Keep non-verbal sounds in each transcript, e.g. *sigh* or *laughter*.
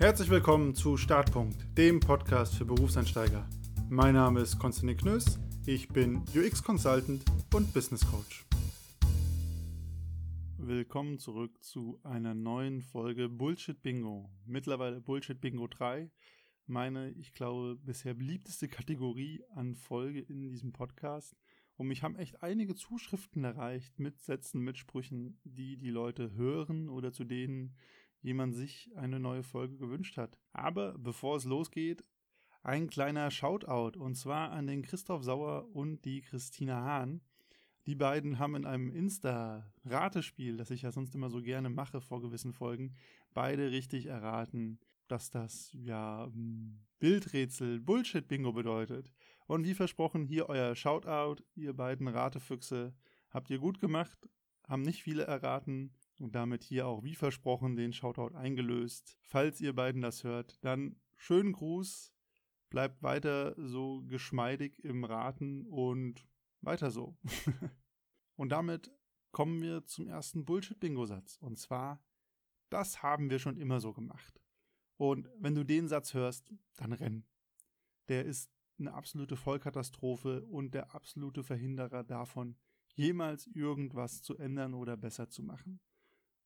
Herzlich willkommen zu Startpunkt, dem Podcast für Berufseinsteiger. Mein Name ist Konstantin Knöss, ich bin UX Consultant und Business Coach. Willkommen zurück zu einer neuen Folge Bullshit Bingo. Mittlerweile Bullshit Bingo 3. Meine, ich glaube, bisher beliebteste Kategorie an Folge in diesem Podcast. Und mich haben echt einige Zuschriften erreicht mit Sätzen, mit Sprüchen, die die Leute hören oder zu denen jemand sich eine neue Folge gewünscht hat. Aber bevor es losgeht, ein kleiner Shoutout und zwar an den Christoph Sauer und die Christina Hahn. Die beiden haben in einem Insta-Ratespiel, das ich ja sonst immer so gerne mache vor gewissen Folgen, beide richtig erraten, dass das ja Bildrätsel Bullshit-Bingo bedeutet. Und wie versprochen, hier euer Shoutout, ihr beiden Ratefüchse. Habt ihr gut gemacht, haben nicht viele erraten und damit hier auch wie versprochen den Shoutout eingelöst. Falls ihr beiden das hört, dann schönen Gruß, bleibt weiter so geschmeidig im Raten und weiter so. *laughs* und damit kommen wir zum ersten Bullshit-Bingo-Satz. Und zwar, das haben wir schon immer so gemacht. Und wenn du den Satz hörst, dann renn. Der ist eine absolute Vollkatastrophe und der absolute Verhinderer davon, jemals irgendwas zu ändern oder besser zu machen.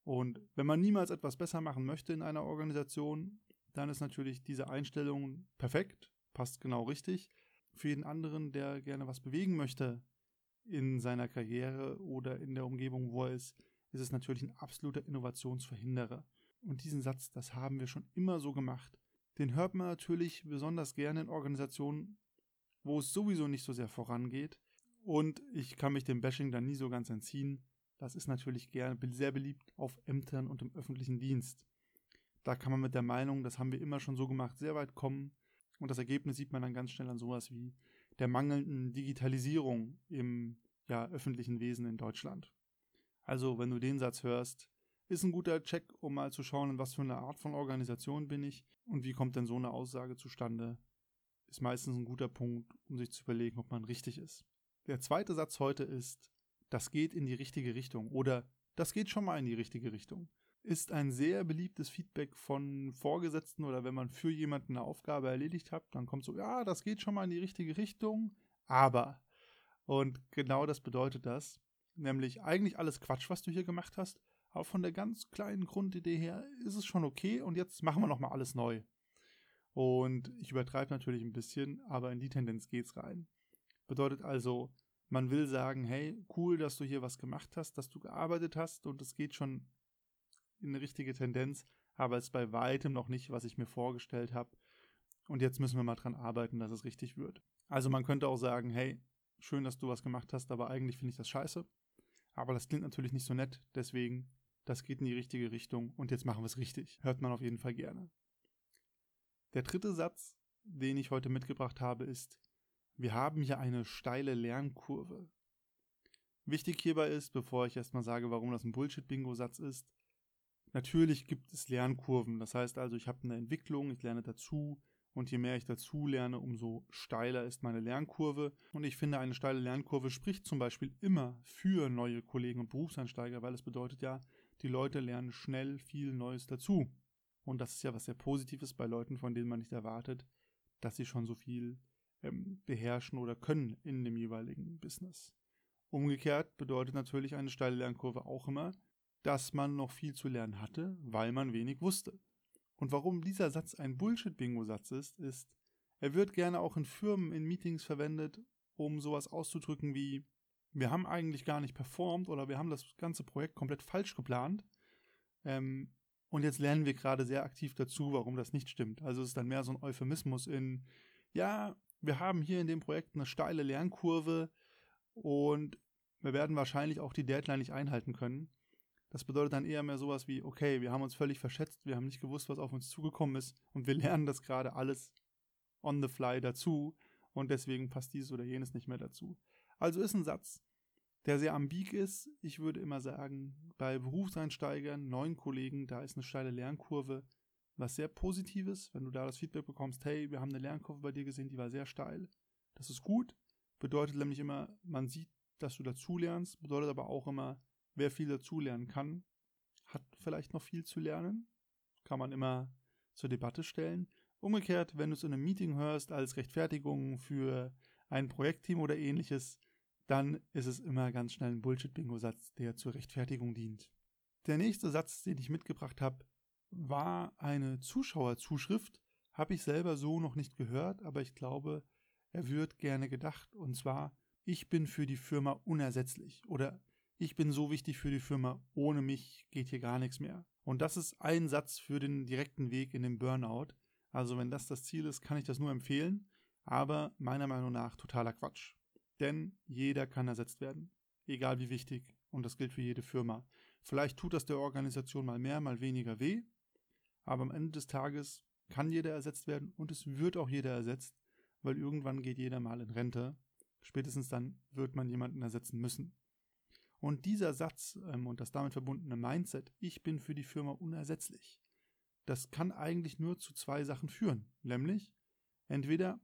Und wenn man niemals etwas besser machen möchte in einer Organisation, dann ist natürlich diese Einstellung perfekt, passt genau richtig. Für jeden anderen, der gerne was bewegen möchte in seiner Karriere oder in der Umgebung, wo er ist, ist es natürlich ein absoluter Innovationsverhinderer. Und diesen Satz, das haben wir schon immer so gemacht. Den hört man natürlich besonders gerne in Organisationen, wo es sowieso nicht so sehr vorangeht. Und ich kann mich dem Bashing dann nie so ganz entziehen. Das ist natürlich gerne sehr beliebt auf Ämtern und im öffentlichen Dienst. Da kann man mit der Meinung, das haben wir immer schon so gemacht, sehr weit kommen. Und das Ergebnis sieht man dann ganz schnell an sowas wie der mangelnden Digitalisierung im ja, öffentlichen Wesen in Deutschland. Also, wenn du den Satz hörst, ist ein guter Check, um mal zu schauen, in was für eine Art von Organisation bin ich und wie kommt denn so eine Aussage zustande. Ist meistens ein guter Punkt, um sich zu überlegen, ob man richtig ist. Der zweite Satz heute ist, das geht in die richtige Richtung oder das geht schon mal in die richtige Richtung. Ist ein sehr beliebtes Feedback von Vorgesetzten oder wenn man für jemanden eine Aufgabe erledigt hat, dann kommt so, ja, das geht schon mal in die richtige Richtung, aber. Und genau das bedeutet das. Nämlich eigentlich alles Quatsch, was du hier gemacht hast, aber von der ganz kleinen Grundidee her ist es schon okay und jetzt machen wir nochmal alles neu. Und ich übertreibe natürlich ein bisschen, aber in die Tendenz geht's rein. Bedeutet also, man will sagen, hey, cool, dass du hier was gemacht hast, dass du gearbeitet hast und es geht schon in eine richtige Tendenz, aber es ist bei weitem noch nicht, was ich mir vorgestellt habe. Und jetzt müssen wir mal dran arbeiten, dass es richtig wird. Also man könnte auch sagen, hey, schön, dass du was gemacht hast, aber eigentlich finde ich das scheiße. Aber das klingt natürlich nicht so nett, deswegen, das geht in die richtige Richtung und jetzt machen wir es richtig. Hört man auf jeden Fall gerne. Der dritte Satz, den ich heute mitgebracht habe, ist, wir haben hier eine steile Lernkurve. Wichtig hierbei ist, bevor ich erstmal sage, warum das ein Bullshit-Bingo-Satz ist, natürlich gibt es Lernkurven. Das heißt also, ich habe eine Entwicklung, ich lerne dazu und je mehr ich dazu lerne, umso steiler ist meine Lernkurve. Und ich finde, eine steile Lernkurve spricht zum Beispiel immer für neue Kollegen und Berufseinsteiger, weil es bedeutet ja, die Leute lernen schnell viel Neues dazu. Und das ist ja was sehr Positives bei Leuten, von denen man nicht erwartet, dass sie schon so viel ähm, beherrschen oder können in dem jeweiligen Business. Umgekehrt bedeutet natürlich eine steile Lernkurve auch immer, dass man noch viel zu lernen hatte, weil man wenig wusste. Und warum dieser Satz ein Bullshit-Bingo-Satz ist, ist, er wird gerne auch in Firmen, in Meetings verwendet, um sowas auszudrücken wie, wir haben eigentlich gar nicht performt oder wir haben das ganze Projekt komplett falsch geplant. Ähm, und jetzt lernen wir gerade sehr aktiv dazu, warum das nicht stimmt. Also es ist dann mehr so ein Euphemismus in, ja, wir haben hier in dem Projekt eine steile Lernkurve und wir werden wahrscheinlich auch die Deadline nicht einhalten können. Das bedeutet dann eher mehr sowas wie, okay, wir haben uns völlig verschätzt, wir haben nicht gewusst, was auf uns zugekommen ist und wir lernen das gerade alles on the fly dazu und deswegen passt dieses oder jenes nicht mehr dazu. Also ist ein Satz, der sehr ambig ist. Ich würde immer sagen, bei Berufseinsteigern, neuen Kollegen, da ist eine steile Lernkurve was sehr Positives, wenn du da das Feedback bekommst, hey, wir haben eine Lernkurve bei dir gesehen, die war sehr steil. Das ist gut, bedeutet nämlich immer, man sieht, dass du dazulernst, bedeutet aber auch immer, wer viel dazulernen kann, hat vielleicht noch viel zu lernen. Kann man immer zur Debatte stellen. Umgekehrt, wenn du es in einem Meeting hörst als Rechtfertigung für ein Projektteam oder ähnliches, dann ist es immer ganz schnell ein Bullshit-Bingo-Satz, der zur Rechtfertigung dient. Der nächste Satz, den ich mitgebracht habe, war eine Zuschauerzuschrift. Habe ich selber so noch nicht gehört, aber ich glaube, er wird gerne gedacht. Und zwar, ich bin für die Firma unersetzlich oder ich bin so wichtig für die Firma, ohne mich geht hier gar nichts mehr. Und das ist ein Satz für den direkten Weg in den Burnout. Also wenn das das Ziel ist, kann ich das nur empfehlen, aber meiner Meinung nach totaler Quatsch. Denn jeder kann ersetzt werden, egal wie wichtig, und das gilt für jede Firma. Vielleicht tut das der Organisation mal mehr, mal weniger weh, aber am Ende des Tages kann jeder ersetzt werden und es wird auch jeder ersetzt, weil irgendwann geht jeder mal in Rente. Spätestens dann wird man jemanden ersetzen müssen. Und dieser Satz ähm, und das damit verbundene Mindset, ich bin für die Firma unersetzlich, das kann eigentlich nur zu zwei Sachen führen. Nämlich, entweder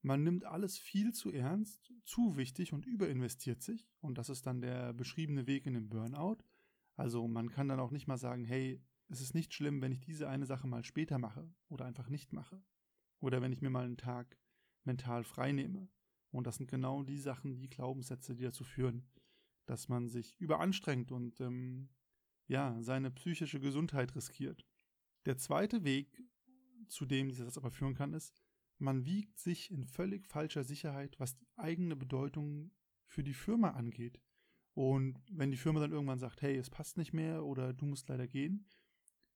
man nimmt alles viel zu ernst, zu wichtig und überinvestiert sich, und das ist dann der beschriebene Weg in den Burnout. Also man kann dann auch nicht mal sagen, hey, es ist nicht schlimm, wenn ich diese eine Sache mal später mache oder einfach nicht mache. Oder wenn ich mir mal einen Tag mental frei nehme. Und das sind genau die Sachen, die Glaubenssätze, die dazu führen, dass man sich überanstrengt und ähm, ja, seine psychische Gesundheit riskiert. Der zweite Weg, zu dem dieser Satz aber führen kann, ist, man wiegt sich in völlig falscher Sicherheit, was die eigene Bedeutung für die Firma angeht. Und wenn die Firma dann irgendwann sagt, hey, es passt nicht mehr oder du musst leider gehen,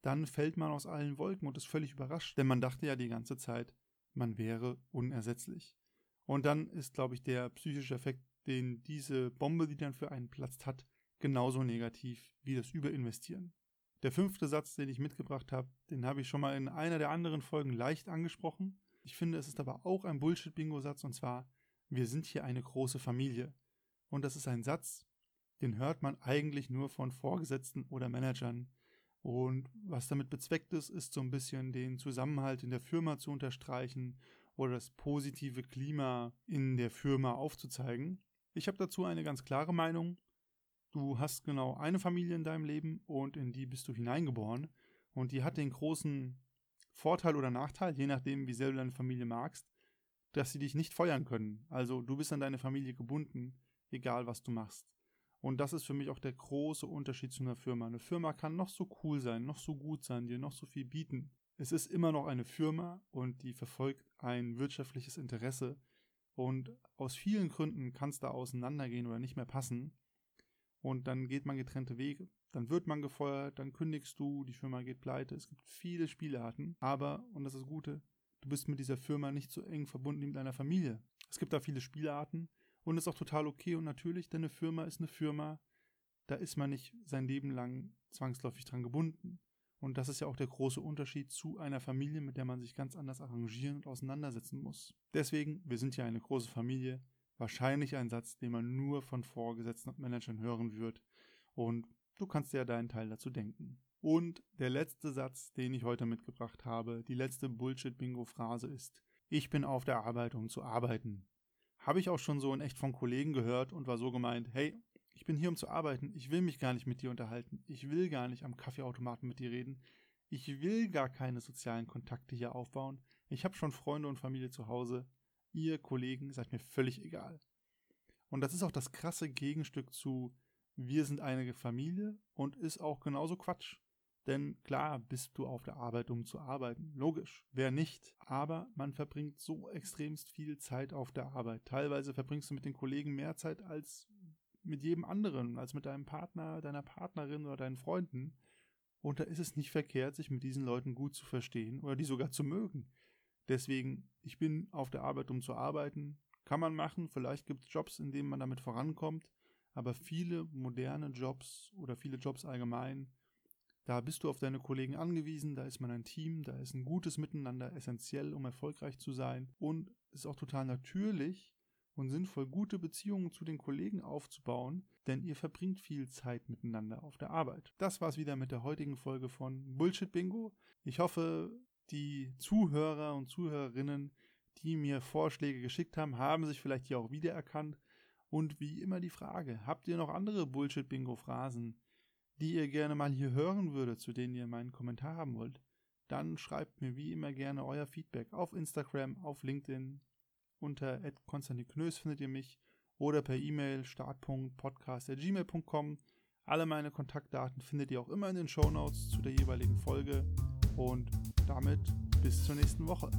dann fällt man aus allen Wolken und ist völlig überrascht, denn man dachte ja die ganze Zeit, man wäre unersetzlich. Und dann ist, glaube ich, der psychische Effekt, den diese Bombe, die dann für einen platzt hat, genauso negativ wie das Überinvestieren. Der fünfte Satz, den ich mitgebracht habe, den habe ich schon mal in einer der anderen Folgen leicht angesprochen. Ich finde, es ist aber auch ein Bullshit-Bingo-Satz und zwar, wir sind hier eine große Familie. Und das ist ein Satz, den hört man eigentlich nur von Vorgesetzten oder Managern. Und was damit bezweckt ist, ist so ein bisschen den Zusammenhalt in der Firma zu unterstreichen oder das positive Klima in der Firma aufzuzeigen. Ich habe dazu eine ganz klare Meinung. Du hast genau eine Familie in deinem Leben und in die bist du hineingeboren. Und die hat den großen Vorteil oder Nachteil, je nachdem, wie sehr du deine Familie magst, dass sie dich nicht feuern können. Also du bist an deine Familie gebunden, egal was du machst. Und das ist für mich auch der große Unterschied zu einer Firma. Eine Firma kann noch so cool sein, noch so gut sein, dir noch so viel bieten. Es ist immer noch eine Firma und die verfolgt ein wirtschaftliches Interesse. Und aus vielen Gründen kann es da auseinandergehen oder nicht mehr passen. Und dann geht man getrennte Wege. Dann wird man gefeuert, dann kündigst du, die Firma geht pleite. Es gibt viele Spielarten. Aber, und das ist das Gute, du bist mit dieser Firma nicht so eng verbunden wie mit deiner Familie. Es gibt da viele Spielarten und ist auch total okay und natürlich, denn eine Firma ist eine Firma. Da ist man nicht sein Leben lang zwangsläufig dran gebunden. Und das ist ja auch der große Unterschied zu einer Familie, mit der man sich ganz anders arrangieren und auseinandersetzen muss. Deswegen, wir sind ja eine große Familie. Wahrscheinlich ein Satz, den man nur von Vorgesetzten und Managern hören wird. Und du kannst ja deinen Teil dazu denken. Und der letzte Satz, den ich heute mitgebracht habe, die letzte Bullshit-Bingo-Phrase ist, ich bin auf der Arbeit, um zu arbeiten. Habe ich auch schon so in echt von Kollegen gehört und war so gemeint, hey, ich bin hier, um zu arbeiten. Ich will mich gar nicht mit dir unterhalten. Ich will gar nicht am Kaffeeautomaten mit dir reden. Ich will gar keine sozialen Kontakte hier aufbauen. Ich habe schon Freunde und Familie zu Hause. Ihr Kollegen seid mir völlig egal. Und das ist auch das krasse Gegenstück zu wir sind eine Familie und ist auch genauso Quatsch. Denn klar bist du auf der Arbeit, um zu arbeiten. Logisch. Wer nicht? Aber man verbringt so extremst viel Zeit auf der Arbeit. Teilweise verbringst du mit den Kollegen mehr Zeit als mit jedem anderen, als mit deinem Partner, deiner Partnerin oder deinen Freunden. Und da ist es nicht verkehrt, sich mit diesen Leuten gut zu verstehen oder die sogar zu mögen. Deswegen, ich bin auf der Arbeit, um zu arbeiten. Kann man machen. Vielleicht gibt es Jobs, in denen man damit vorankommt. Aber viele moderne Jobs oder viele Jobs allgemein da bist du auf deine Kollegen angewiesen, da ist man ein Team, da ist ein gutes Miteinander essentiell, um erfolgreich zu sein. Und es ist auch total natürlich und sinnvoll, gute Beziehungen zu den Kollegen aufzubauen, denn ihr verbringt viel Zeit miteinander auf der Arbeit. Das war's wieder mit der heutigen Folge von Bullshit Bingo. Ich hoffe, die Zuhörer und Zuhörerinnen, die mir Vorschläge geschickt haben, haben sich vielleicht hier auch wiedererkannt. Und wie immer die Frage, habt ihr noch andere Bullshit-Bingo-Phrasen, die ihr gerne mal hier hören würdet, zu denen ihr meinen Kommentar haben wollt, dann schreibt mir wie immer gerne euer Feedback auf Instagram, auf LinkedIn. Unter Konstantin Knös findet ihr mich oder per E-Mail start.podcast.gmail.com. Alle meine Kontaktdaten findet ihr auch immer in den Show Notes zu der jeweiligen Folge. Und damit bis zur nächsten Woche.